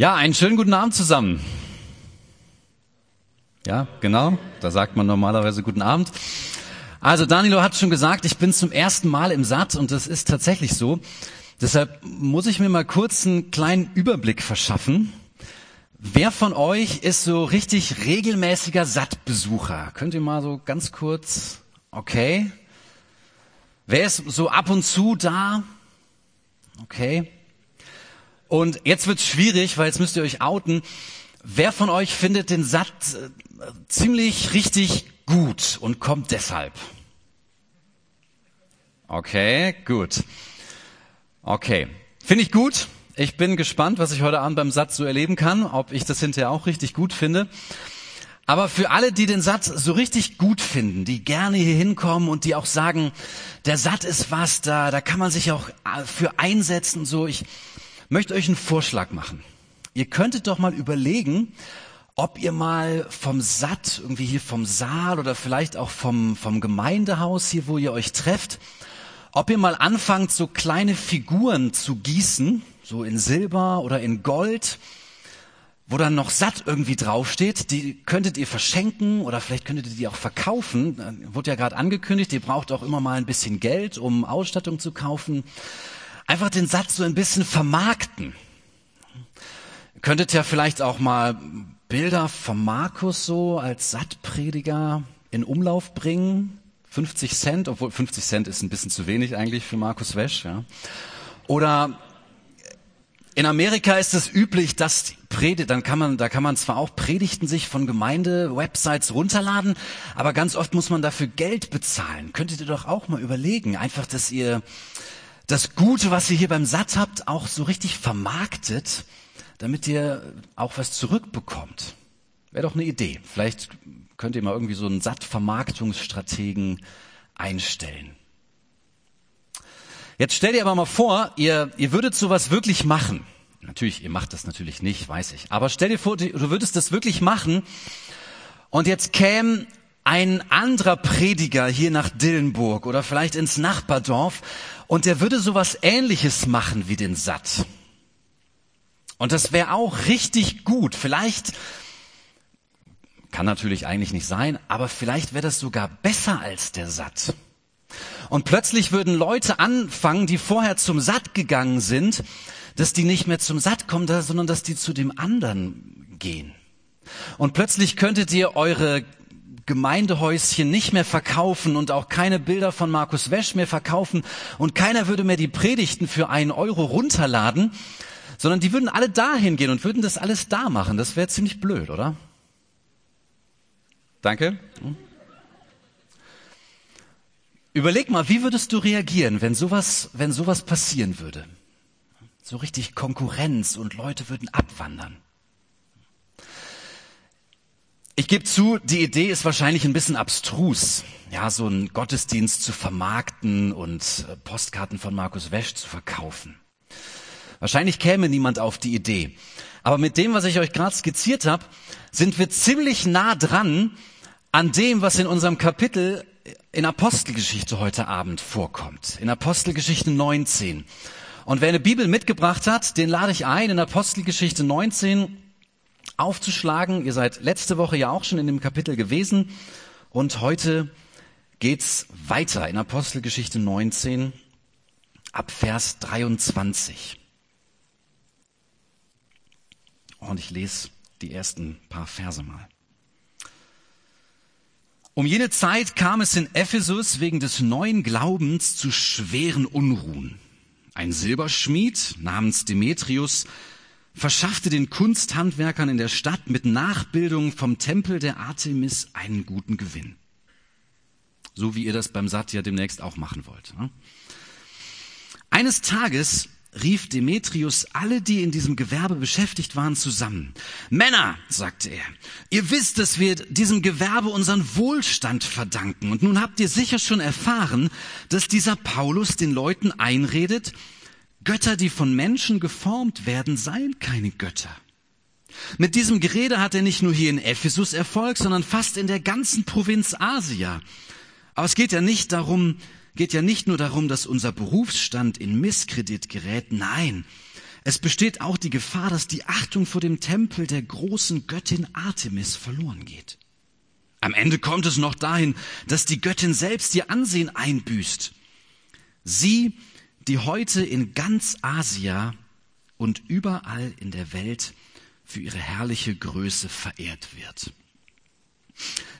Ja, einen schönen guten Abend zusammen. Ja, genau, da sagt man normalerweise guten Abend. Also Danilo hat schon gesagt, ich bin zum ersten Mal im Satt und das ist tatsächlich so. Deshalb muss ich mir mal kurz einen kleinen Überblick verschaffen. Wer von euch ist so richtig regelmäßiger Sattbesucher? Könnt ihr mal so ganz kurz, okay. Wer ist so ab und zu da? Okay. Und jetzt wird's schwierig, weil jetzt müsst ihr euch outen. Wer von euch findet den Satt äh, ziemlich richtig gut und kommt deshalb? Okay, gut. Okay. Finde ich gut. Ich bin gespannt, was ich heute Abend beim Satz so erleben kann, ob ich das hinterher auch richtig gut finde. Aber für alle, die den Satz so richtig gut finden, die gerne hier hinkommen und die auch sagen, der Satt ist was, da, da kann man sich auch äh, für einsetzen so. Ich möchte euch einen Vorschlag machen. Ihr könntet doch mal überlegen, ob ihr mal vom Satt, irgendwie hier vom Saal oder vielleicht auch vom, vom Gemeindehaus hier, wo ihr euch trefft, ob ihr mal anfangt, so kleine Figuren zu gießen, so in Silber oder in Gold, wo dann noch satt irgendwie draufsteht, die könntet ihr verschenken oder vielleicht könntet ihr die auch verkaufen. Wurde ja gerade angekündigt, ihr braucht auch immer mal ein bisschen Geld, um Ausstattung zu kaufen einfach den Satz so ein bisschen vermarkten. Ihr könntet ja vielleicht auch mal Bilder von Markus so als Sattprediger in Umlauf bringen. 50 Cent, obwohl 50 Cent ist ein bisschen zu wenig eigentlich für Markus Wesch. Ja. Oder in Amerika ist es üblich, dass Predigt, dann kann man, da kann man zwar auch Predigten sich von Gemeinde-Websites runterladen, aber ganz oft muss man dafür Geld bezahlen. Könntet ihr doch auch mal überlegen, einfach, dass ihr das Gute, was ihr hier beim Satt habt, auch so richtig vermarktet, damit ihr auch was zurückbekommt. Wäre doch eine Idee. Vielleicht könnt ihr mal irgendwie so einen Satt-Vermarktungsstrategen einstellen. Jetzt stell dir aber mal vor, ihr, ihr würdet sowas wirklich machen. Natürlich, ihr macht das natürlich nicht, weiß ich. Aber stell dir vor, du würdest das wirklich machen und jetzt käme ein anderer Prediger hier nach Dillenburg oder vielleicht ins Nachbardorf und der würde sowas ähnliches machen wie den Satt. Und das wäre auch richtig gut. Vielleicht, kann natürlich eigentlich nicht sein, aber vielleicht wäre das sogar besser als der Satt. Und plötzlich würden Leute anfangen, die vorher zum Satt gegangen sind, dass die nicht mehr zum Satt kommen, sondern dass die zu dem anderen gehen. Und plötzlich könntet ihr eure Gemeindehäuschen nicht mehr verkaufen und auch keine Bilder von Markus Wesch mehr verkaufen und keiner würde mehr die Predigten für einen Euro runterladen, sondern die würden alle dahin gehen und würden das alles da machen. Das wäre ziemlich blöd, oder? Danke. Überleg mal, wie würdest du reagieren, wenn sowas, wenn sowas passieren würde? So richtig Konkurrenz und Leute würden abwandern. Ich gebe zu, die Idee ist wahrscheinlich ein bisschen abstrus, ja, so einen Gottesdienst zu vermarkten und äh, Postkarten von Markus Wesch zu verkaufen. Wahrscheinlich käme niemand auf die Idee. Aber mit dem, was ich euch gerade skizziert habe, sind wir ziemlich nah dran an dem, was in unserem Kapitel in Apostelgeschichte heute Abend vorkommt. In Apostelgeschichte 19. Und wer eine Bibel mitgebracht hat, den lade ich ein, in Apostelgeschichte 19 aufzuschlagen. Ihr seid letzte Woche ja auch schon in dem Kapitel gewesen und heute geht's weiter in Apostelgeschichte 19 ab Vers 23. Und ich lese die ersten paar Verse mal. Um jene Zeit kam es in Ephesus wegen des neuen Glaubens zu schweren Unruhen. Ein Silberschmied namens Demetrius verschaffte den Kunsthandwerkern in der Stadt mit Nachbildung vom Tempel der Artemis einen guten Gewinn. So wie ihr das beim Satya demnächst auch machen wollt. Ne? Eines Tages rief Demetrius alle, die in diesem Gewerbe beschäftigt waren, zusammen. Männer, sagte er, ihr wisst, dass wir diesem Gewerbe unseren Wohlstand verdanken. Und nun habt ihr sicher schon erfahren, dass dieser Paulus den Leuten einredet, Götter, die von Menschen geformt werden, seien keine Götter. Mit diesem Gerede hat er nicht nur hier in Ephesus Erfolg, sondern fast in der ganzen Provinz Asia. Aber es geht ja nicht darum, geht ja nicht nur darum, dass unser Berufsstand in Misskredit gerät. Nein, Es besteht auch die Gefahr, dass die Achtung vor dem Tempel der großen Göttin Artemis verloren geht. Am Ende kommt es noch dahin, dass die Göttin selbst ihr Ansehen einbüßt. Sie, die heute in ganz Asia und überall in der Welt für ihre herrliche Größe verehrt wird.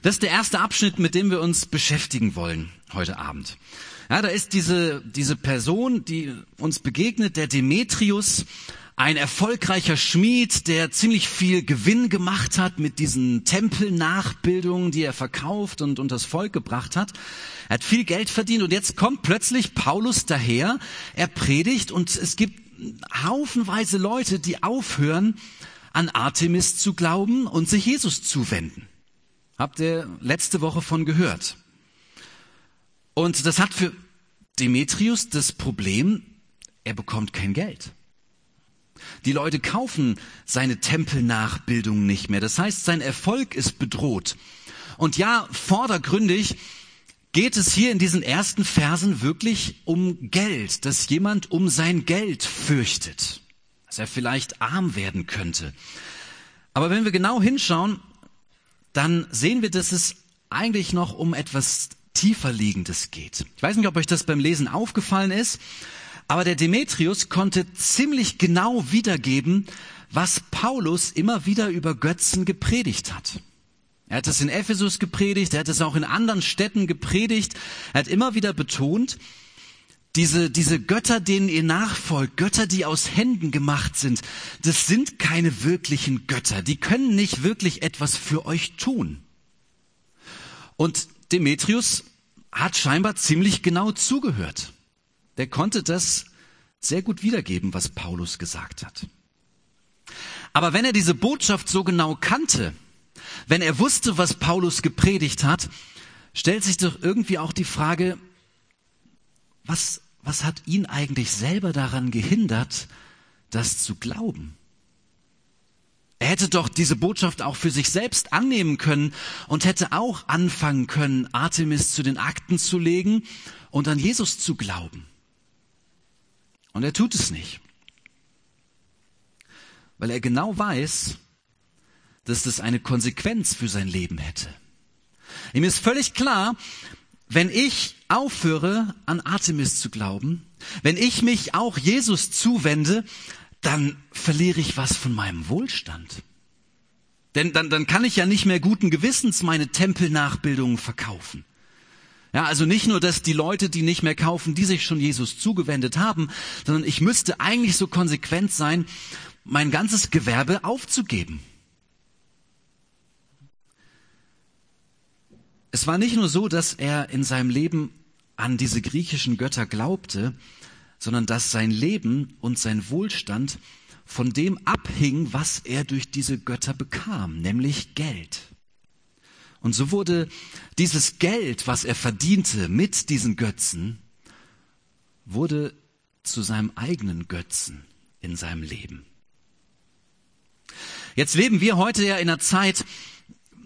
Das ist der erste Abschnitt, mit dem wir uns beschäftigen wollen heute Abend. Ja, da ist diese, diese Person, die uns begegnet, der Demetrius, ein erfolgreicher Schmied, der ziemlich viel Gewinn gemacht hat mit diesen Tempelnachbildungen, die er verkauft und das Volk gebracht hat. Er hat viel Geld verdient und jetzt kommt plötzlich Paulus daher. Er predigt und es gibt haufenweise Leute, die aufhören, an Artemis zu glauben und sich Jesus zuwenden. Habt ihr letzte Woche von gehört? Und das hat für Demetrius das Problem, er bekommt kein Geld. Die Leute kaufen seine Tempelnachbildung nicht mehr. Das heißt, sein Erfolg ist bedroht. Und ja, vordergründig geht es hier in diesen ersten Versen wirklich um Geld, dass jemand um sein Geld fürchtet, dass er vielleicht arm werden könnte. Aber wenn wir genau hinschauen, dann sehen wir, dass es eigentlich noch um etwas tiefer liegendes geht. Ich weiß nicht, ob euch das beim Lesen aufgefallen ist, aber der Demetrius konnte ziemlich genau wiedergeben, was Paulus immer wieder über Götzen gepredigt hat. Er hat es in Ephesus gepredigt, er hat es auch in anderen Städten gepredigt. Er hat immer wieder betont, diese, diese Götter, denen ihr nachfolgt, Götter, die aus Händen gemacht sind, das sind keine wirklichen Götter. Die können nicht wirklich etwas für euch tun. Und Demetrius hat scheinbar ziemlich genau zugehört der konnte das sehr gut wiedergeben, was Paulus gesagt hat. Aber wenn er diese Botschaft so genau kannte, wenn er wusste, was Paulus gepredigt hat, stellt sich doch irgendwie auch die Frage, was, was hat ihn eigentlich selber daran gehindert, das zu glauben? Er hätte doch diese Botschaft auch für sich selbst annehmen können und hätte auch anfangen können, Artemis zu den Akten zu legen und an Jesus zu glauben. Und er tut es nicht. Weil er genau weiß, dass das eine Konsequenz für sein Leben hätte. Ihm ist völlig klar, wenn ich aufhöre, an Artemis zu glauben, wenn ich mich auch Jesus zuwende, dann verliere ich was von meinem Wohlstand. Denn dann, dann kann ich ja nicht mehr guten Gewissens meine Tempelnachbildungen verkaufen. Ja, also nicht nur, dass die Leute, die nicht mehr kaufen, die sich schon Jesus zugewendet haben, sondern ich müsste eigentlich so konsequent sein, mein ganzes Gewerbe aufzugeben. Es war nicht nur so, dass er in seinem Leben an diese griechischen Götter glaubte, sondern dass sein Leben und sein Wohlstand von dem abhing, was er durch diese Götter bekam, nämlich Geld. Und so wurde dieses Geld, was er verdiente mit diesen Götzen, wurde zu seinem eigenen Götzen in seinem Leben. Jetzt leben wir heute ja in einer Zeit,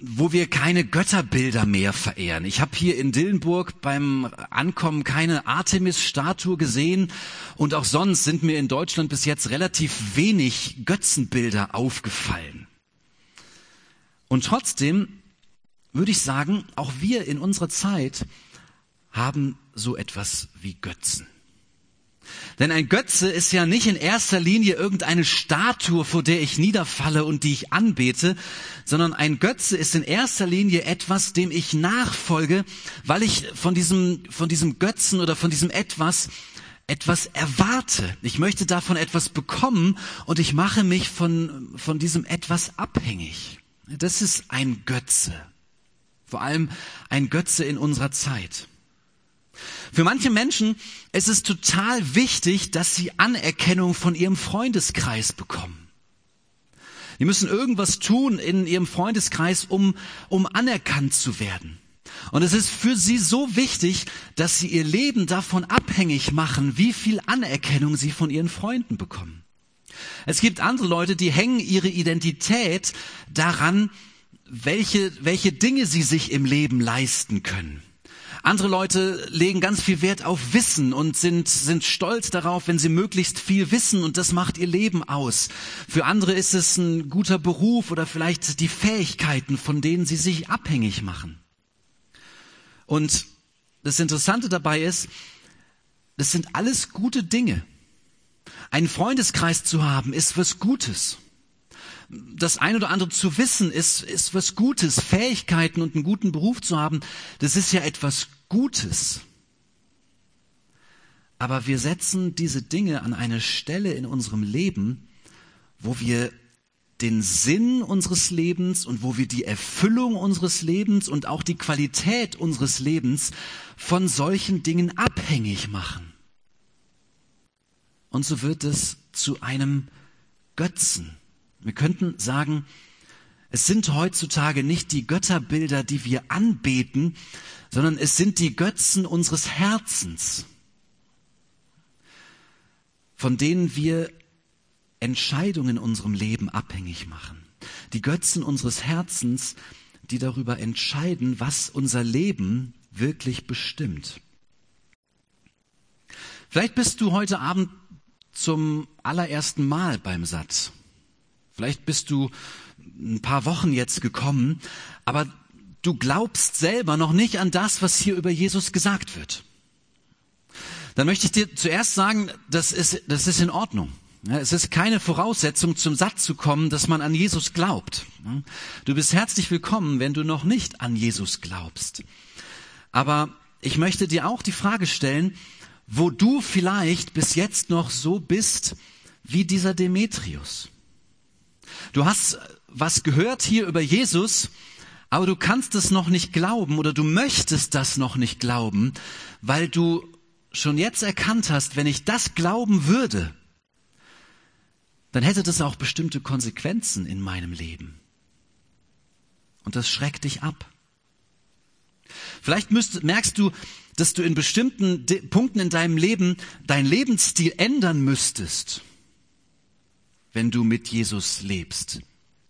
wo wir keine Götterbilder mehr verehren. Ich habe hier in Dillenburg beim Ankommen keine Artemis-Statue gesehen und auch sonst sind mir in Deutschland bis jetzt relativ wenig Götzenbilder aufgefallen. Und trotzdem würde ich sagen, auch wir in unserer Zeit haben so etwas wie Götzen. Denn ein Götze ist ja nicht in erster Linie irgendeine Statue, vor der ich niederfalle und die ich anbete, sondern ein Götze ist in erster Linie etwas, dem ich nachfolge, weil ich von diesem, von diesem Götzen oder von diesem etwas etwas erwarte. Ich möchte davon etwas bekommen und ich mache mich von, von diesem etwas abhängig. Das ist ein Götze vor allem ein Götze in unserer Zeit. Für manche Menschen ist es total wichtig, dass sie Anerkennung von ihrem Freundeskreis bekommen. Die müssen irgendwas tun in ihrem Freundeskreis, um, um anerkannt zu werden. Und es ist für sie so wichtig, dass sie ihr Leben davon abhängig machen, wie viel Anerkennung sie von ihren Freunden bekommen. Es gibt andere Leute, die hängen ihre Identität daran, welche, welche Dinge sie sich im Leben leisten können. Andere Leute legen ganz viel Wert auf Wissen und sind, sind stolz darauf, wenn sie möglichst viel wissen und das macht ihr Leben aus. Für andere ist es ein guter Beruf oder vielleicht die Fähigkeiten, von denen sie sich abhängig machen. Und das Interessante dabei ist, das sind alles gute Dinge. Einen Freundeskreis zu haben, ist was Gutes das ein oder andere zu wissen, ist, ist was Gutes. Fähigkeiten und einen guten Beruf zu haben, das ist ja etwas Gutes. Aber wir setzen diese Dinge an eine Stelle in unserem Leben, wo wir den Sinn unseres Lebens und wo wir die Erfüllung unseres Lebens und auch die Qualität unseres Lebens von solchen Dingen abhängig machen. Und so wird es zu einem Götzen. Wir könnten sagen, es sind heutzutage nicht die Götterbilder, die wir anbeten, sondern es sind die Götzen unseres Herzens, von denen wir Entscheidungen in unserem Leben abhängig machen. Die Götzen unseres Herzens, die darüber entscheiden, was unser Leben wirklich bestimmt. Vielleicht bist du heute Abend zum allerersten Mal beim Satz Vielleicht bist du ein paar Wochen jetzt gekommen, aber du glaubst selber noch nicht an das, was hier über Jesus gesagt wird. Dann möchte ich dir zuerst sagen, das ist, das ist in Ordnung. Es ist keine Voraussetzung, zum Satz zu kommen, dass man an Jesus glaubt. Du bist herzlich willkommen, wenn du noch nicht an Jesus glaubst. Aber ich möchte dir auch die Frage stellen, wo du vielleicht bis jetzt noch so bist wie dieser Demetrius. Du hast was gehört hier über Jesus, aber du kannst es noch nicht glauben oder du möchtest das noch nicht glauben, weil du schon jetzt erkannt hast, wenn ich das glauben würde, dann hätte das auch bestimmte Konsequenzen in meinem Leben. Und das schreckt dich ab. Vielleicht müsst, merkst du, dass du in bestimmten Punkten in deinem Leben deinen Lebensstil ändern müsstest wenn du mit Jesus lebst.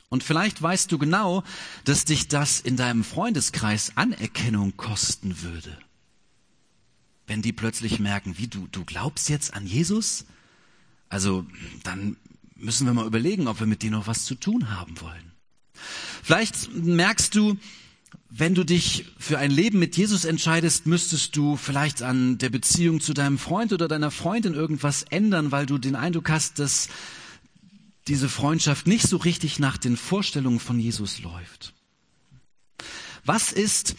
Und vielleicht weißt du genau, dass dich das in deinem Freundeskreis Anerkennung kosten würde. Wenn die plötzlich merken, wie du, du glaubst jetzt an Jesus? Also, dann müssen wir mal überlegen, ob wir mit dir noch was zu tun haben wollen. Vielleicht merkst du, wenn du dich für ein Leben mit Jesus entscheidest, müsstest du vielleicht an der Beziehung zu deinem Freund oder deiner Freundin irgendwas ändern, weil du den Eindruck hast, dass diese Freundschaft nicht so richtig nach den Vorstellungen von Jesus läuft. Was ist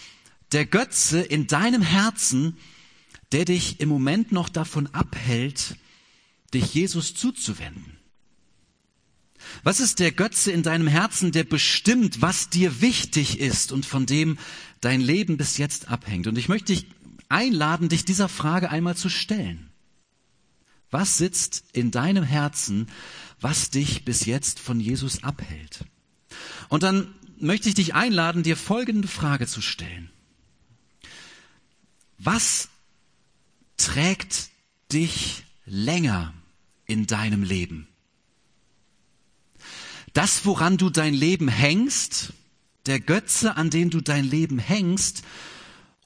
der Götze in deinem Herzen, der dich im Moment noch davon abhält, dich Jesus zuzuwenden? Was ist der Götze in deinem Herzen, der bestimmt, was dir wichtig ist und von dem dein Leben bis jetzt abhängt? Und ich möchte dich einladen, dich dieser Frage einmal zu stellen. Was sitzt in deinem Herzen, was dich bis jetzt von Jesus abhält. Und dann möchte ich dich einladen, dir folgende Frage zu stellen. Was trägt dich länger in deinem Leben? Das, woran du dein Leben hängst, der Götze, an den du dein Leben hängst,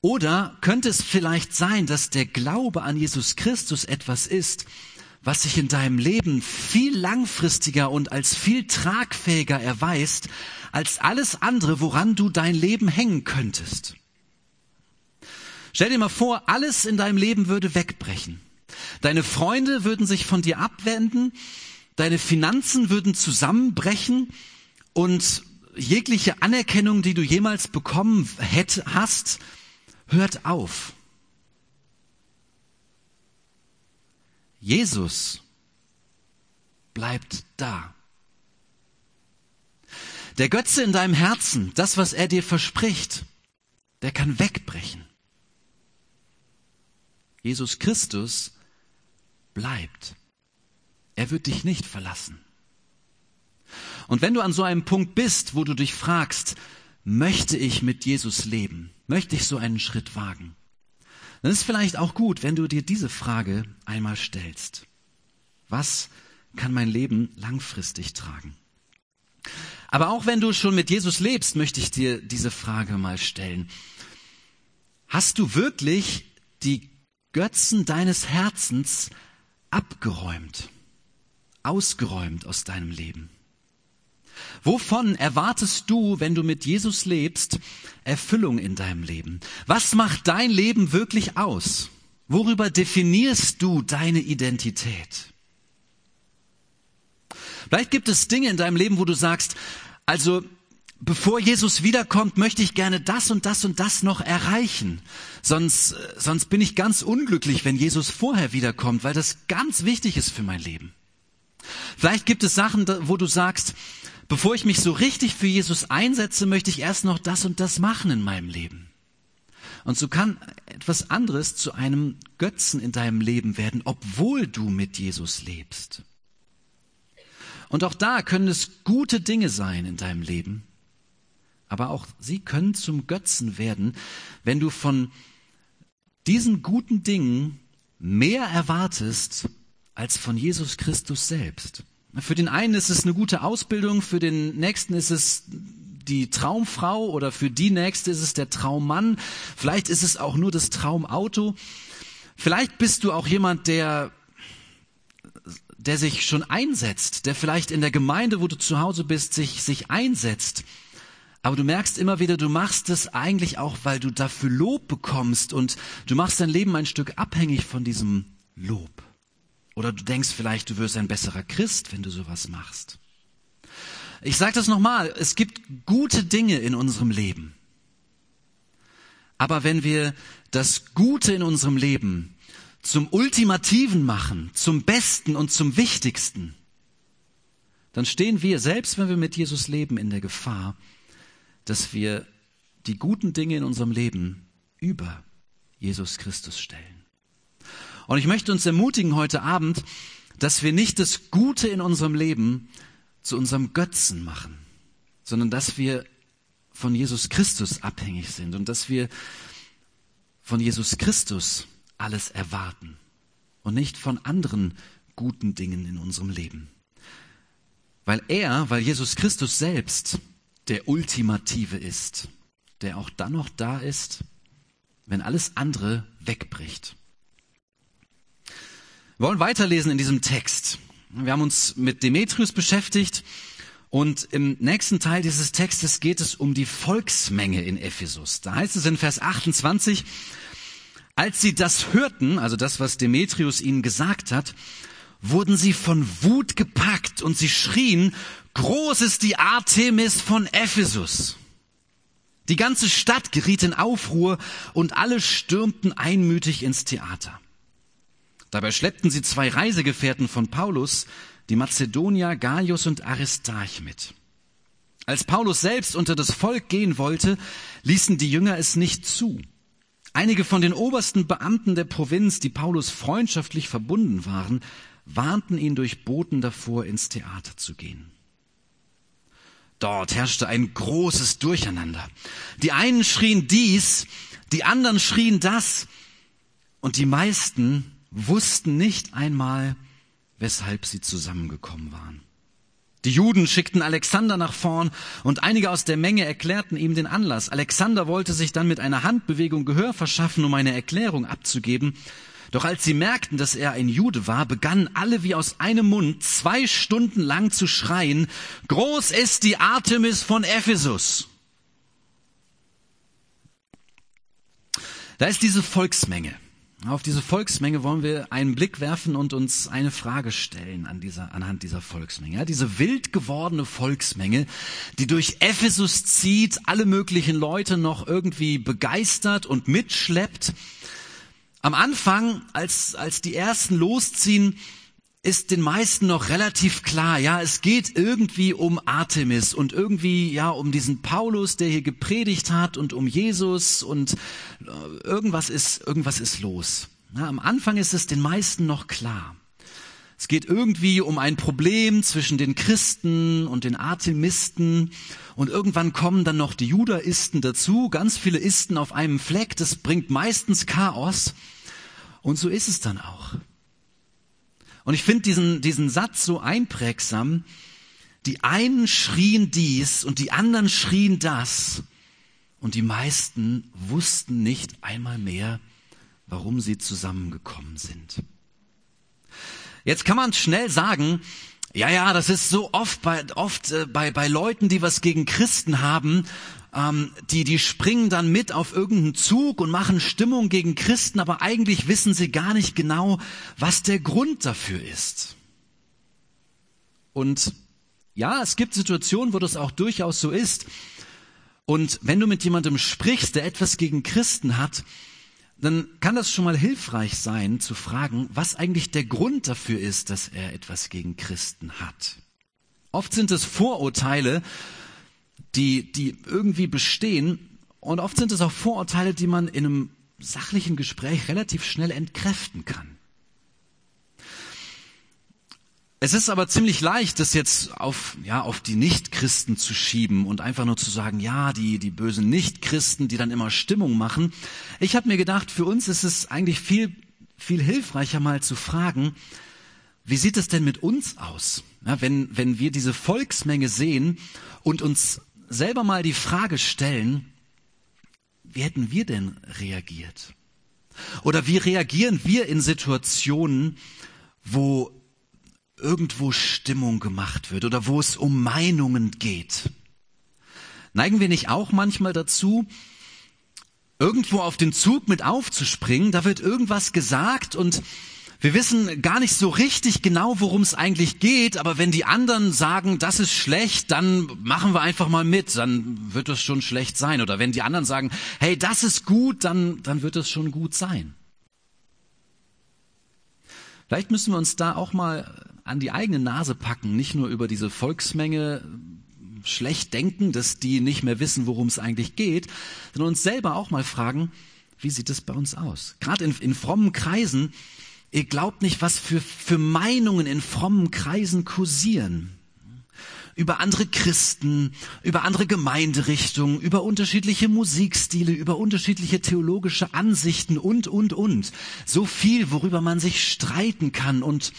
oder könnte es vielleicht sein, dass der Glaube an Jesus Christus etwas ist, was sich in deinem Leben viel langfristiger und als viel tragfähiger erweist als alles andere, woran du dein Leben hängen könntest. Stell dir mal vor, alles in deinem Leben würde wegbrechen. Deine Freunde würden sich von dir abwenden, deine Finanzen würden zusammenbrechen und jegliche Anerkennung, die du jemals bekommen hätt, hast, hört auf. Jesus bleibt da. Der Götze in deinem Herzen, das, was er dir verspricht, der kann wegbrechen. Jesus Christus bleibt. Er wird dich nicht verlassen. Und wenn du an so einem Punkt bist, wo du dich fragst, möchte ich mit Jesus leben? Möchte ich so einen Schritt wagen? Dann ist es vielleicht auch gut, wenn du dir diese Frage einmal stellst. Was kann mein Leben langfristig tragen? Aber auch wenn du schon mit Jesus lebst, möchte ich dir diese Frage mal stellen. Hast du wirklich die Götzen deines Herzens abgeräumt, ausgeräumt aus deinem Leben? Wovon erwartest du, wenn du mit Jesus lebst, Erfüllung in deinem Leben? Was macht dein Leben wirklich aus? Worüber definierst du deine Identität? Vielleicht gibt es Dinge in deinem Leben, wo du sagst, also bevor Jesus wiederkommt, möchte ich gerne das und das und das noch erreichen. Sonst, sonst bin ich ganz unglücklich, wenn Jesus vorher wiederkommt, weil das ganz wichtig ist für mein Leben. Vielleicht gibt es Sachen, wo du sagst, bevor ich mich so richtig für Jesus einsetze, möchte ich erst noch das und das machen in meinem Leben. Und so kann etwas anderes zu einem Götzen in deinem Leben werden, obwohl du mit Jesus lebst. Und auch da können es gute Dinge sein in deinem Leben, aber auch sie können zum Götzen werden, wenn du von diesen guten Dingen mehr erwartest als von Jesus Christus selbst. Für den einen ist es eine gute Ausbildung, für den nächsten ist es die Traumfrau oder für die nächste ist es der Traummann, vielleicht ist es auch nur das Traumauto. Vielleicht bist du auch jemand, der der sich schon einsetzt, der vielleicht in der Gemeinde, wo du zu Hause bist, sich, sich einsetzt. Aber du merkst immer wieder, du machst es eigentlich auch, weil du dafür Lob bekommst und du machst dein Leben ein Stück abhängig von diesem Lob. Oder du denkst vielleicht, du wirst ein besserer Christ, wenn du sowas machst. Ich sage das nochmal, es gibt gute Dinge in unserem Leben. Aber wenn wir das Gute in unserem Leben zum Ultimativen machen, zum Besten und zum Wichtigsten, dann stehen wir, selbst wenn wir mit Jesus leben, in der Gefahr, dass wir die guten Dinge in unserem Leben über Jesus Christus stellen. Und ich möchte uns ermutigen heute Abend, dass wir nicht das Gute in unserem Leben zu unserem Götzen machen, sondern dass wir von Jesus Christus abhängig sind und dass wir von Jesus Christus alles erwarten und nicht von anderen guten Dingen in unserem Leben. Weil er, weil Jesus Christus selbst der Ultimative ist, der auch dann noch da ist, wenn alles andere wegbricht. Wir wollen weiterlesen in diesem Text. Wir haben uns mit Demetrius beschäftigt und im nächsten Teil dieses Textes geht es um die Volksmenge in Ephesus. Da heißt es in Vers 28, als sie das hörten, also das, was Demetrius ihnen gesagt hat, wurden sie von Wut gepackt und sie schrien, groß ist die Artemis von Ephesus. Die ganze Stadt geriet in Aufruhr und alle stürmten einmütig ins Theater. Dabei schleppten sie zwei Reisegefährten von Paulus, die Mazedonier Gaius und Aristarch mit. Als Paulus selbst unter das Volk gehen wollte, ließen die Jünger es nicht zu. Einige von den obersten Beamten der Provinz, die Paulus freundschaftlich verbunden waren, warnten ihn durch Boten davor, ins Theater zu gehen. Dort herrschte ein großes Durcheinander. Die einen schrien dies, die anderen schrien das, und die meisten wussten nicht einmal, weshalb sie zusammengekommen waren. Die Juden schickten Alexander nach vorn und einige aus der Menge erklärten ihm den Anlass. Alexander wollte sich dann mit einer Handbewegung Gehör verschaffen, um eine Erklärung abzugeben. Doch als sie merkten, dass er ein Jude war, begannen alle wie aus einem Mund zwei Stunden lang zu schreien, Groß ist die Artemis von Ephesus. Da ist diese Volksmenge. Auf diese Volksmenge wollen wir einen Blick werfen und uns eine Frage stellen an dieser, anhand dieser Volksmenge. Ja, diese wild gewordene Volksmenge, die durch Ephesus zieht, alle möglichen Leute noch irgendwie begeistert und mitschleppt. Am Anfang, als, als die ersten losziehen, ist den meisten noch relativ klar, ja, es geht irgendwie um Artemis und irgendwie, ja, um diesen Paulus, der hier gepredigt hat und um Jesus und äh, irgendwas ist, irgendwas ist los. Ja, am Anfang ist es den meisten noch klar. Es geht irgendwie um ein Problem zwischen den Christen und den Artemisten und irgendwann kommen dann noch die Judaisten dazu, ganz viele Isten auf einem Fleck, das bringt meistens Chaos und so ist es dann auch. Und ich finde diesen, diesen Satz so einprägsam. Die einen schrien dies und die anderen schrien das. und die meisten wussten nicht einmal mehr, warum sie zusammengekommen sind. Jetzt kann man schnell sagen, ja, ja, das ist so oft bei, oft äh, bei, bei Leuten, die was gegen Christen haben, ähm, die, die springen dann mit auf irgendeinen Zug und machen Stimmung gegen Christen, aber eigentlich wissen sie gar nicht genau, was der Grund dafür ist. Und ja, es gibt Situationen, wo das auch durchaus so ist. Und wenn du mit jemandem sprichst, der etwas gegen Christen hat, dann kann das schon mal hilfreich sein zu fragen, was eigentlich der Grund dafür ist, dass er etwas gegen Christen hat. Oft sind es Vorurteile, die, die irgendwie bestehen und oft sind es auch Vorurteile, die man in einem sachlichen Gespräch relativ schnell entkräften kann. Es ist aber ziemlich leicht, das jetzt auf, ja, auf die Nichtchristen zu schieben und einfach nur zu sagen, ja, die, die bösen Nichtchristen, die dann immer Stimmung machen. Ich habe mir gedacht, für uns ist es eigentlich viel, viel hilfreicher mal zu fragen, wie sieht es denn mit uns aus? Ja, wenn, wenn wir diese Volksmenge sehen und uns selber mal die Frage stellen, wie hätten wir denn reagiert? Oder wie reagieren wir in Situationen, wo irgendwo Stimmung gemacht wird oder wo es um Meinungen geht. Neigen wir nicht auch manchmal dazu, irgendwo auf den Zug mit aufzuspringen, da wird irgendwas gesagt und wir wissen gar nicht so richtig genau, worum es eigentlich geht, aber wenn die anderen sagen, das ist schlecht, dann machen wir einfach mal mit, dann wird es schon schlecht sein. Oder wenn die anderen sagen, hey, das ist gut, dann, dann wird es schon gut sein. Vielleicht müssen wir uns da auch mal an die eigene Nase packen, nicht nur über diese Volksmenge schlecht denken, dass die nicht mehr wissen, worum es eigentlich geht, sondern uns selber auch mal fragen, wie sieht es bei uns aus? Gerade in, in frommen Kreisen, ihr glaubt nicht, was für, für Meinungen in frommen Kreisen kursieren über andere Christen, über andere Gemeinderichtungen, über unterschiedliche Musikstile, über unterschiedliche theologische Ansichten und, und, und. So viel, worüber man sich streiten kann und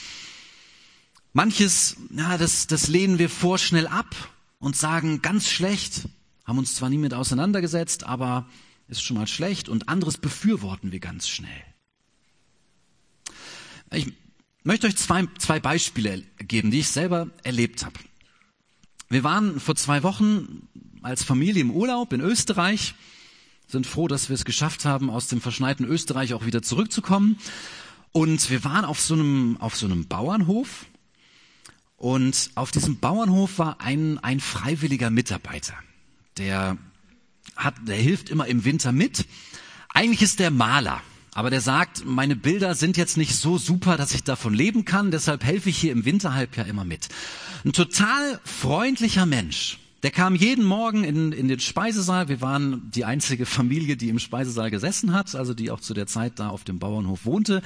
manches, ja, das, das lehnen wir vorschnell ab und sagen ganz schlecht, haben uns zwar nie mit auseinandergesetzt, aber ist schon mal schlecht und anderes befürworten wir ganz schnell. Ich möchte euch zwei, zwei Beispiele geben, die ich selber erlebt habe. Wir waren vor zwei Wochen als Familie im Urlaub in Österreich, sind froh, dass wir es geschafft haben, aus dem verschneiten Österreich auch wieder zurückzukommen. Und wir waren auf so einem, auf so einem Bauernhof. Und auf diesem Bauernhof war ein, ein freiwilliger Mitarbeiter, der hat, der hilft immer im Winter mit. Eigentlich ist der Maler. Aber der sagt, meine Bilder sind jetzt nicht so super, dass ich davon leben kann, deshalb helfe ich hier im Winterhalbjahr immer mit. Ein total freundlicher Mensch. Der kam jeden Morgen in, in den Speisesaal. Wir waren die einzige Familie, die im Speisesaal gesessen hat, also die auch zu der Zeit da auf dem Bauernhof wohnte.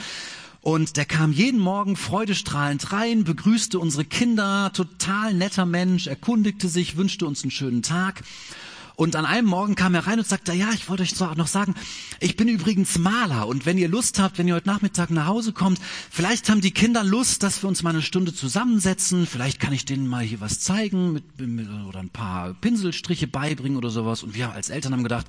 Und der kam jeden Morgen freudestrahlend rein, begrüßte unsere Kinder, total netter Mensch, erkundigte sich, wünschte uns einen schönen Tag. Und an einem Morgen kam er rein und sagte, ja, ich wollte euch noch sagen, ich bin übrigens Maler und wenn ihr Lust habt, wenn ihr heute Nachmittag nach Hause kommt, vielleicht haben die Kinder Lust, dass wir uns mal eine Stunde zusammensetzen, vielleicht kann ich denen mal hier was zeigen mit, mit, oder ein paar Pinselstriche beibringen oder sowas. Und wir als Eltern haben gedacht,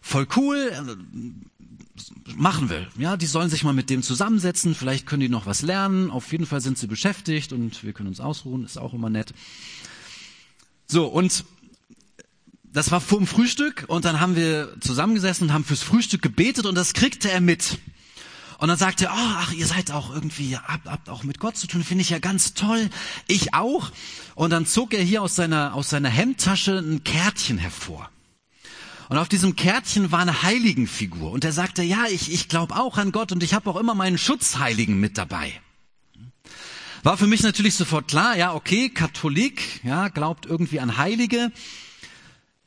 voll cool, äh, machen wir. Ja, die sollen sich mal mit dem zusammensetzen, vielleicht können die noch was lernen. Auf jeden Fall sind sie beschäftigt und wir können uns ausruhen, ist auch immer nett. So, und das war vor dem Frühstück und dann haben wir zusammengesessen und haben fürs Frühstück gebetet und das kriegte er mit. Und dann sagte er, oh, ach, ihr seid auch irgendwie, habt, habt auch mit Gott zu tun, finde ich ja ganz toll. Ich auch. Und dann zog er hier aus seiner, aus seiner Hemdtasche ein Kärtchen hervor. Und auf diesem Kärtchen war eine Heiligenfigur. Und er sagte, ja, ich, ich glaube auch an Gott und ich habe auch immer meinen Schutzheiligen mit dabei. War für mich natürlich sofort klar, ja, okay, Katholik, ja, glaubt irgendwie an Heilige.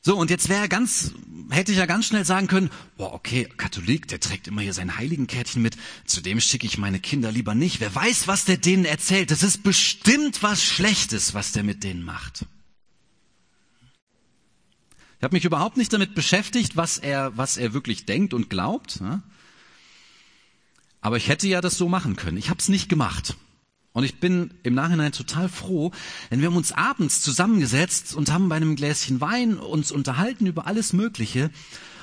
So, und jetzt wäre ganz, hätte ich ja ganz schnell sagen können, boah, okay, Katholik, der trägt immer hier sein Heiligenkärtchen mit, zu dem schicke ich meine Kinder lieber nicht. Wer weiß, was der denen erzählt. Das ist bestimmt was Schlechtes, was der mit denen macht. Ich habe mich überhaupt nicht damit beschäftigt, was er, was er wirklich denkt und glaubt. Aber ich hätte ja das so machen können. Ich habe es nicht gemacht. Und ich bin im Nachhinein total froh, denn wir haben uns abends zusammengesetzt und haben bei einem Gläschen Wein uns unterhalten über alles Mögliche.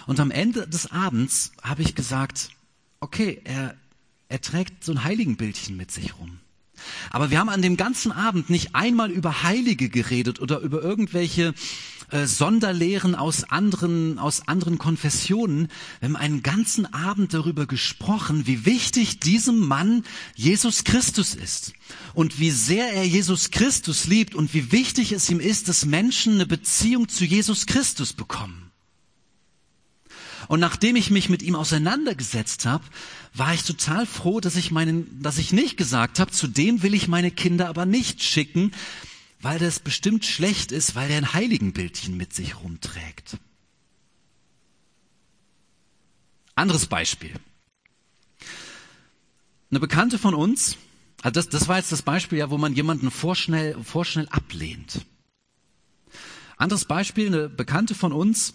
Und am Ende des Abends habe ich gesagt, okay, er, er trägt so ein Heiligenbildchen mit sich rum. Aber wir haben an dem ganzen Abend nicht einmal über Heilige geredet oder über irgendwelche äh, Sonderlehren aus anderen, aus anderen Konfessionen. Wir haben einen ganzen Abend darüber gesprochen, wie wichtig diesem Mann Jesus Christus ist und wie sehr er Jesus Christus liebt und wie wichtig es ihm ist, dass Menschen eine Beziehung zu Jesus Christus bekommen. Und nachdem ich mich mit ihm auseinandergesetzt habe, war ich total froh, dass ich meinen, dass ich nicht gesagt habe, zu dem will ich meine Kinder aber nicht schicken, weil das bestimmt schlecht ist, weil er ein Heiligenbildchen mit sich rumträgt. Anderes Beispiel. Eine Bekannte von uns, also das, das war jetzt das Beispiel, ja, wo man jemanden vorschnell, vorschnell ablehnt. Anderes Beispiel, eine Bekannte von uns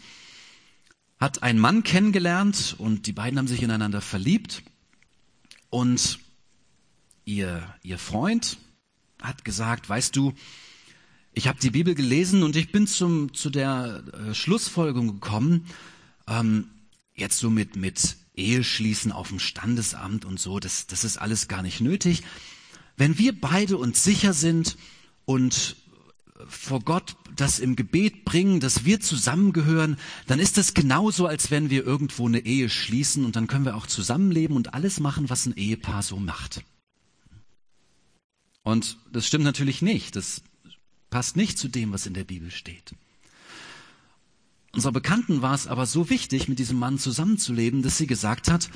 hat einen Mann kennengelernt und die beiden haben sich ineinander verliebt und ihr, ihr Freund hat gesagt, weißt du, ich habe die Bibel gelesen und ich bin zum, zu der äh, Schlussfolgerung gekommen, ähm, jetzt so mit, mit Eheschließen auf dem Standesamt und so, das, das ist alles gar nicht nötig. Wenn wir beide uns sicher sind und vor Gott das im Gebet bringen, dass wir zusammengehören, dann ist es genauso, als wenn wir irgendwo eine Ehe schließen und dann können wir auch zusammenleben und alles machen, was ein Ehepaar so macht. Und das stimmt natürlich nicht. Das passt nicht zu dem, was in der Bibel steht. Unserer Bekannten war es aber so wichtig, mit diesem Mann zusammenzuleben, dass sie gesagt hat,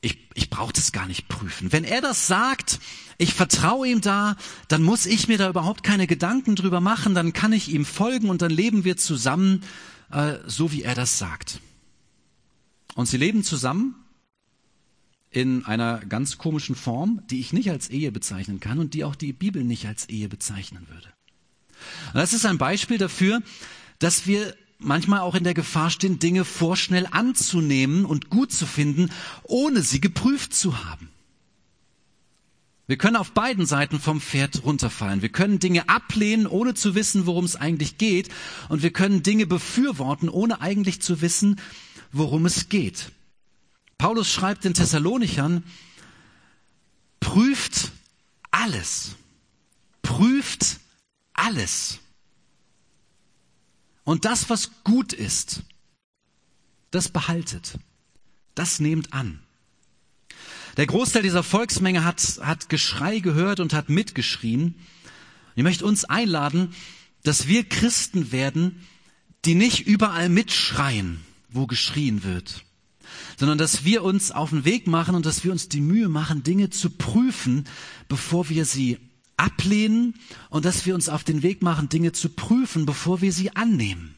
ich, ich brauche das gar nicht prüfen. Wenn er das sagt, ich vertraue ihm da, dann muss ich mir da überhaupt keine Gedanken drüber machen, dann kann ich ihm folgen und dann leben wir zusammen, äh, so wie er das sagt. Und sie leben zusammen in einer ganz komischen Form, die ich nicht als Ehe bezeichnen kann und die auch die Bibel nicht als Ehe bezeichnen würde. Und das ist ein Beispiel dafür, dass wir manchmal auch in der Gefahr stehen, Dinge vorschnell anzunehmen und gut zu finden, ohne sie geprüft zu haben. Wir können auf beiden Seiten vom Pferd runterfallen. Wir können Dinge ablehnen, ohne zu wissen, worum es eigentlich geht. Und wir können Dinge befürworten, ohne eigentlich zu wissen, worum es geht. Paulus schreibt den Thessalonichern, prüft alles. Prüft alles. Und das, was gut ist, das behaltet. Das nehmt an. Der Großteil dieser Volksmenge hat, hat Geschrei gehört und hat mitgeschrien. Ich möchte uns einladen, dass wir Christen werden, die nicht überall mitschreien, wo geschrien wird, sondern dass wir uns auf den Weg machen und dass wir uns die Mühe machen, Dinge zu prüfen, bevor wir sie ablehnen und dass wir uns auf den Weg machen, Dinge zu prüfen, bevor wir sie annehmen.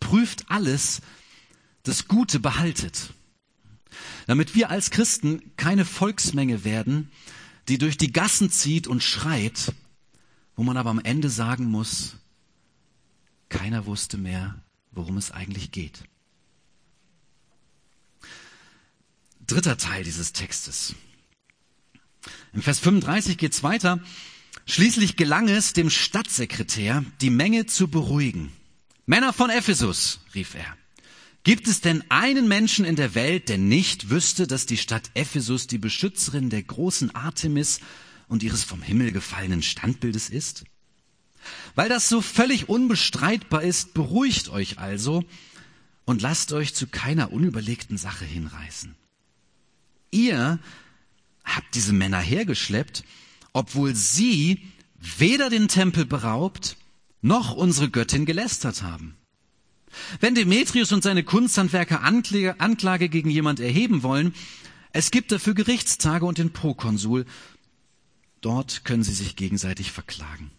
Prüft alles, das Gute behaltet. Damit wir als Christen keine Volksmenge werden, die durch die Gassen zieht und schreit, wo man aber am Ende sagen muss, keiner wusste mehr, worum es eigentlich geht. Dritter Teil dieses Textes. Im Vers 35 geht es weiter. Schließlich gelang es dem Stadtsekretär, die Menge zu beruhigen. Männer von Ephesus, rief er. Gibt es denn einen Menschen in der Welt, der nicht wüsste, dass die Stadt Ephesus die Beschützerin der großen Artemis und ihres vom Himmel gefallenen Standbildes ist? Weil das so völlig unbestreitbar ist, beruhigt euch also und lasst euch zu keiner unüberlegten Sache hinreißen. Ihr habt diese Männer hergeschleppt, obwohl sie weder den Tempel beraubt, noch unsere Göttin gelästert haben. Wenn Demetrius und seine Kunsthandwerker Anklage, Anklage gegen jemand erheben wollen, es gibt dafür Gerichtstage und den Prokonsul. Dort können sie sich gegenseitig verklagen.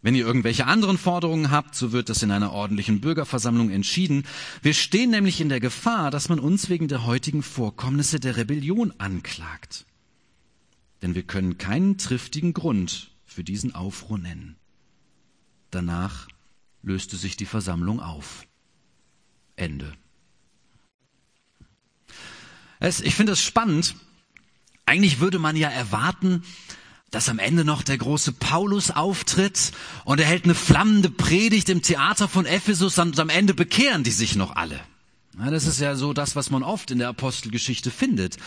Wenn ihr irgendwelche anderen Forderungen habt, so wird das in einer ordentlichen Bürgerversammlung entschieden. Wir stehen nämlich in der Gefahr, dass man uns wegen der heutigen Vorkommnisse der Rebellion anklagt denn wir können keinen triftigen Grund für diesen Aufruhr nennen. Danach löste sich die Versammlung auf. Ende. Es, ich finde es spannend. Eigentlich würde man ja erwarten, dass am Ende noch der große Paulus auftritt und er hält eine flammende Predigt im Theater von Ephesus und am Ende bekehren die sich noch alle. Ja, das ist ja so das, was man oft in der Apostelgeschichte findet.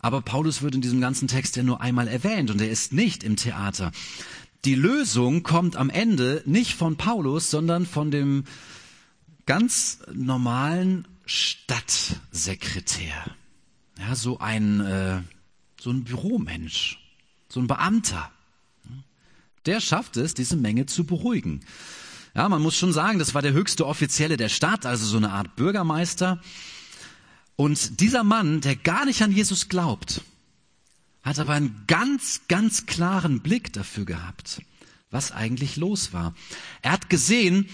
Aber Paulus wird in diesem ganzen Text ja nur einmal erwähnt und er ist nicht im Theater. Die Lösung kommt am Ende nicht von Paulus, sondern von dem ganz normalen Stadtsekretär. Ja, so ein, äh, so ein Büromensch, so ein Beamter. Der schafft es, diese Menge zu beruhigen. Ja, man muss schon sagen, das war der höchste Offizielle der Stadt, also so eine Art Bürgermeister. Und dieser Mann, der gar nicht an Jesus glaubt, hat aber einen ganz, ganz klaren Blick dafür gehabt, was eigentlich los war. Er hat gesehen,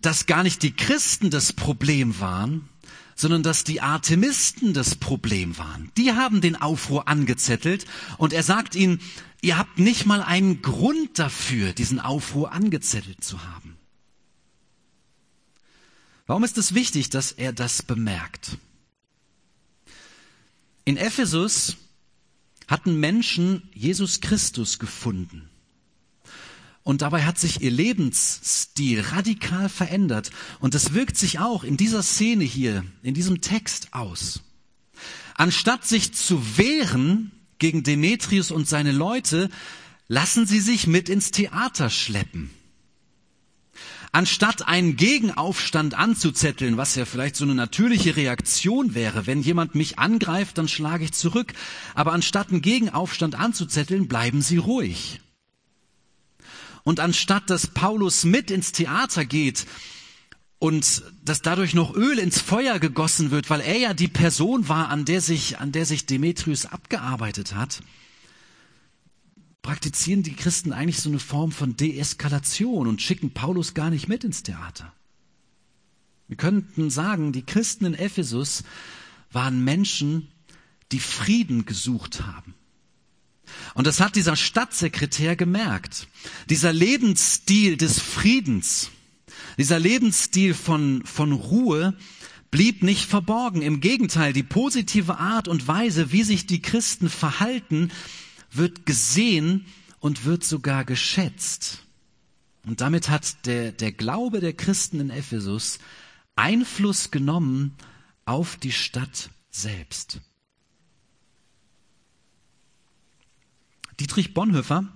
dass gar nicht die Christen das Problem waren, sondern dass die Artemisten das Problem waren. Die haben den Aufruhr angezettelt und er sagt ihnen, ihr habt nicht mal einen Grund dafür, diesen Aufruhr angezettelt zu haben. Warum ist es wichtig, dass er das bemerkt? In Ephesus hatten Menschen Jesus Christus gefunden. Und dabei hat sich ihr Lebensstil radikal verändert. Und das wirkt sich auch in dieser Szene hier, in diesem Text aus. Anstatt sich zu wehren gegen Demetrius und seine Leute, lassen sie sich mit ins Theater schleppen. Anstatt einen Gegenaufstand anzuzetteln, was ja vielleicht so eine natürliche Reaktion wäre, wenn jemand mich angreift, dann schlage ich zurück. Aber anstatt einen Gegenaufstand anzuzetteln, bleiben sie ruhig. Und anstatt dass Paulus mit ins Theater geht und dass dadurch noch Öl ins Feuer gegossen wird, weil er ja die Person war, an der sich, an der sich Demetrius abgearbeitet hat, praktizieren die Christen eigentlich so eine Form von Deeskalation und schicken Paulus gar nicht mit ins Theater. Wir könnten sagen, die Christen in Ephesus waren Menschen, die Frieden gesucht haben. Und das hat dieser Stadtsekretär gemerkt. Dieser Lebensstil des Friedens, dieser Lebensstil von, von Ruhe blieb nicht verborgen. Im Gegenteil, die positive Art und Weise, wie sich die Christen verhalten, wird gesehen und wird sogar geschätzt. Und damit hat der, der Glaube der Christen in Ephesus Einfluss genommen auf die Stadt selbst. Dietrich Bonhoeffer,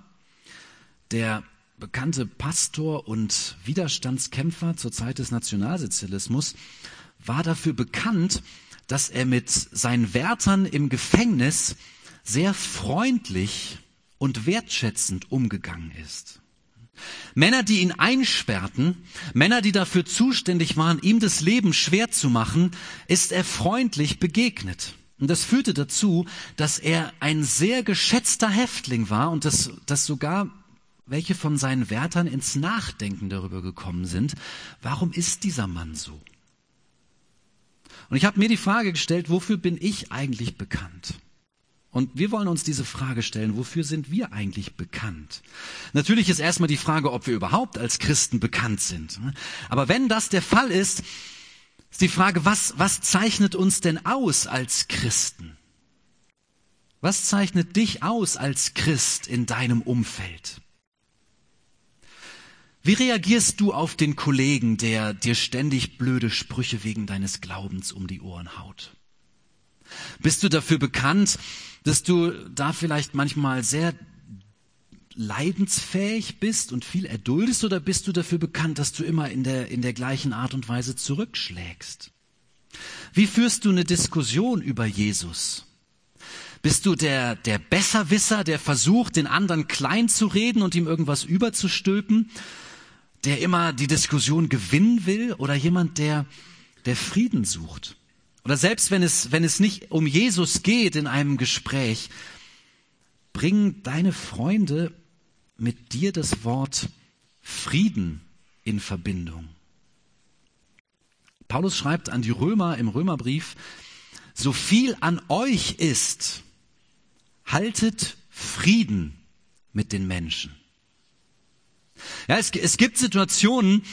der bekannte Pastor und Widerstandskämpfer zur Zeit des Nationalsozialismus, war dafür bekannt, dass er mit seinen Wärtern im Gefängnis sehr freundlich und wertschätzend umgegangen ist. Männer, die ihn einsperrten, Männer, die dafür zuständig waren, ihm das Leben schwer zu machen, ist er freundlich begegnet. Und das führte dazu, dass er ein sehr geschätzter Häftling war und dass, dass sogar welche von seinen Wärtern ins Nachdenken darüber gekommen sind, warum ist dieser Mann so? Und ich habe mir die Frage gestellt, wofür bin ich eigentlich bekannt? Und wir wollen uns diese Frage stellen, wofür sind wir eigentlich bekannt? Natürlich ist erstmal die Frage, ob wir überhaupt als Christen bekannt sind. Aber wenn das der Fall ist, ist die Frage, was, was zeichnet uns denn aus als Christen? Was zeichnet dich aus als Christ in deinem Umfeld? Wie reagierst du auf den Kollegen, der dir ständig blöde Sprüche wegen deines Glaubens um die Ohren haut? Bist du dafür bekannt, dass du da vielleicht manchmal sehr leidensfähig bist und viel erduldest oder bist du dafür bekannt, dass du immer in der, in der gleichen Art und Weise zurückschlägst? Wie führst du eine Diskussion über Jesus? Bist du der, der Besserwisser, der versucht, den anderen klein zu reden und ihm irgendwas überzustülpen, der immer die Diskussion gewinnen will oder jemand, der, der Frieden sucht? Oder selbst wenn es, wenn es nicht um Jesus geht in einem Gespräch, bringen deine Freunde mit dir das Wort Frieden in Verbindung. Paulus schreibt an die Römer im Römerbrief, so viel an euch ist, haltet Frieden mit den Menschen. Ja, es, es gibt Situationen,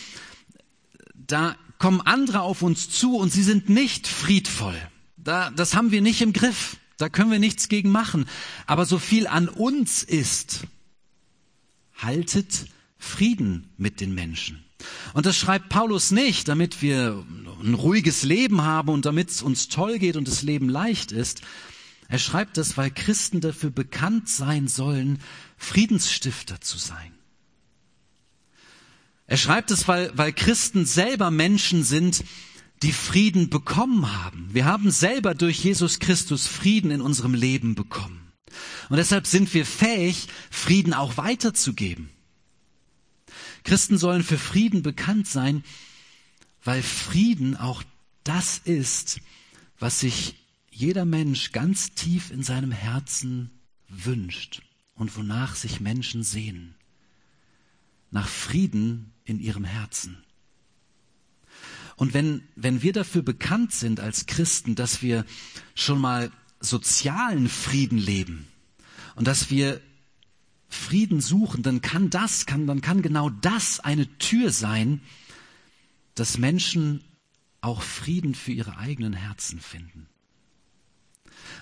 da kommen andere auf uns zu und sie sind nicht friedvoll. Da, das haben wir nicht im Griff. Da können wir nichts gegen machen. Aber so viel an uns ist, haltet Frieden mit den Menschen. Und das schreibt Paulus nicht, damit wir ein ruhiges Leben haben und damit es uns toll geht und das Leben leicht ist. Er schreibt das, weil Christen dafür bekannt sein sollen, Friedensstifter zu sein. Er schreibt es, weil, weil Christen selber Menschen sind, die Frieden bekommen haben. Wir haben selber durch Jesus Christus Frieden in unserem Leben bekommen. Und deshalb sind wir fähig, Frieden auch weiterzugeben. Christen sollen für Frieden bekannt sein, weil Frieden auch das ist, was sich jeder Mensch ganz tief in seinem Herzen wünscht und wonach sich Menschen sehnen. Nach Frieden in ihrem Herzen. Und wenn, wenn wir dafür bekannt sind als Christen, dass wir schon mal sozialen Frieden leben und dass wir Frieden suchen, dann kann das, kann, dann kann genau das eine Tür sein, dass Menschen auch Frieden für ihre eigenen Herzen finden.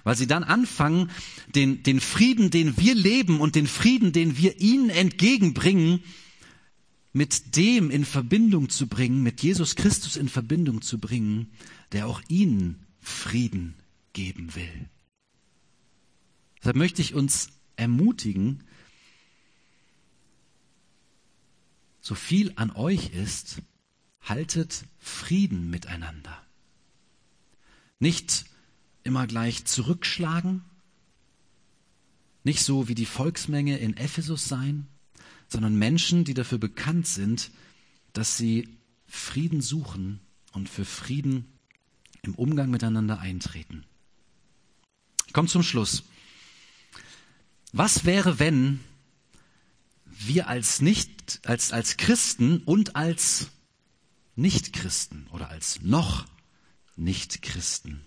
Weil sie dann anfangen, den, den Frieden, den wir leben und den Frieden, den wir ihnen entgegenbringen, mit dem in Verbindung zu bringen, mit Jesus Christus in Verbindung zu bringen, der auch ihnen Frieden geben will. Deshalb möchte ich uns ermutigen, so viel an euch ist, haltet Frieden miteinander. Nicht immer gleich zurückschlagen, nicht so wie die Volksmenge in Ephesus sein, sondern Menschen, die dafür bekannt sind, dass sie Frieden suchen und für Frieden im Umgang miteinander eintreten. Ich komme zum Schluss. Was wäre, wenn wir als nicht, als, als Christen und als Nichtchristen oder als noch Nichtchristen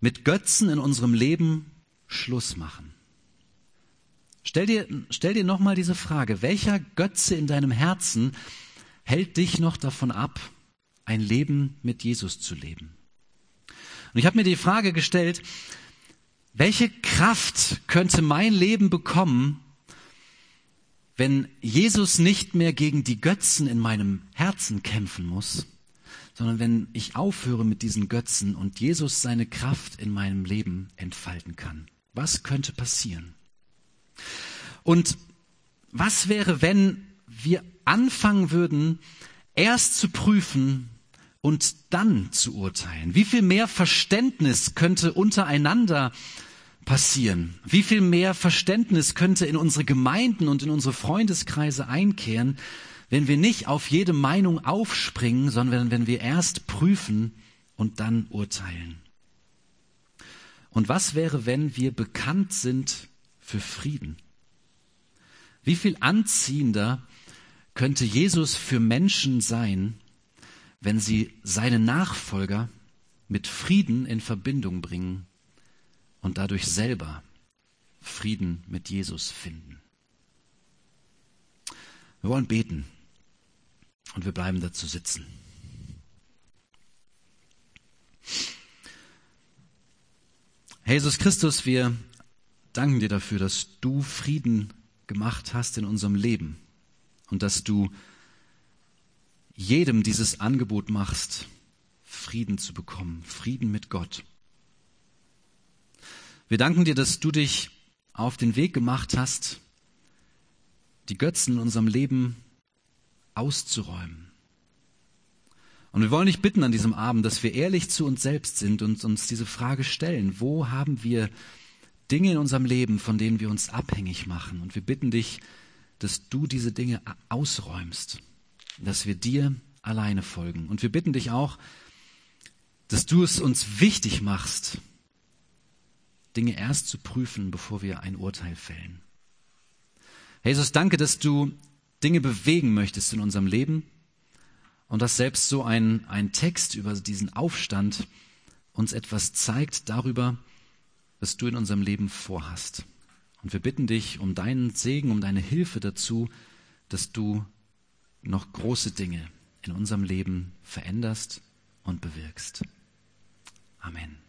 mit Götzen in unserem Leben Schluss machen? Stell dir, stell dir nochmal diese Frage. Welcher Götze in deinem Herzen hält dich noch davon ab, ein Leben mit Jesus zu leben? Und ich habe mir die Frage gestellt, welche Kraft könnte mein Leben bekommen, wenn Jesus nicht mehr gegen die Götzen in meinem Herzen kämpfen muss, sondern wenn ich aufhöre mit diesen Götzen und Jesus seine Kraft in meinem Leben entfalten kann? Was könnte passieren? Und was wäre, wenn wir anfangen würden, erst zu prüfen und dann zu urteilen? Wie viel mehr Verständnis könnte untereinander passieren? Wie viel mehr Verständnis könnte in unsere Gemeinden und in unsere Freundeskreise einkehren, wenn wir nicht auf jede Meinung aufspringen, sondern wenn wir erst prüfen und dann urteilen? Und was wäre, wenn wir bekannt sind für Frieden. Wie viel anziehender könnte Jesus für Menschen sein, wenn sie seine Nachfolger mit Frieden in Verbindung bringen und dadurch selber Frieden mit Jesus finden. Wir wollen beten und wir bleiben dazu sitzen. Jesus Christus, wir danken dir dafür, dass du Frieden gemacht hast in unserem Leben und dass du jedem dieses Angebot machst, Frieden zu bekommen, Frieden mit Gott. Wir danken dir, dass du dich auf den Weg gemacht hast, die Götzen in unserem Leben auszuräumen. Und wir wollen dich bitten an diesem Abend, dass wir ehrlich zu uns selbst sind und uns diese Frage stellen, wo haben wir Dinge in unserem Leben, von denen wir uns abhängig machen. Und wir bitten dich, dass du diese Dinge ausräumst, dass wir dir alleine folgen. Und wir bitten dich auch, dass du es uns wichtig machst, Dinge erst zu prüfen, bevor wir ein Urteil fällen. Jesus, danke, dass du Dinge bewegen möchtest in unserem Leben und dass selbst so ein, ein Text über diesen Aufstand uns etwas zeigt darüber, was du in unserem Leben vorhast. Und wir bitten dich um deinen Segen, um deine Hilfe dazu, dass du noch große Dinge in unserem Leben veränderst und bewirkst. Amen.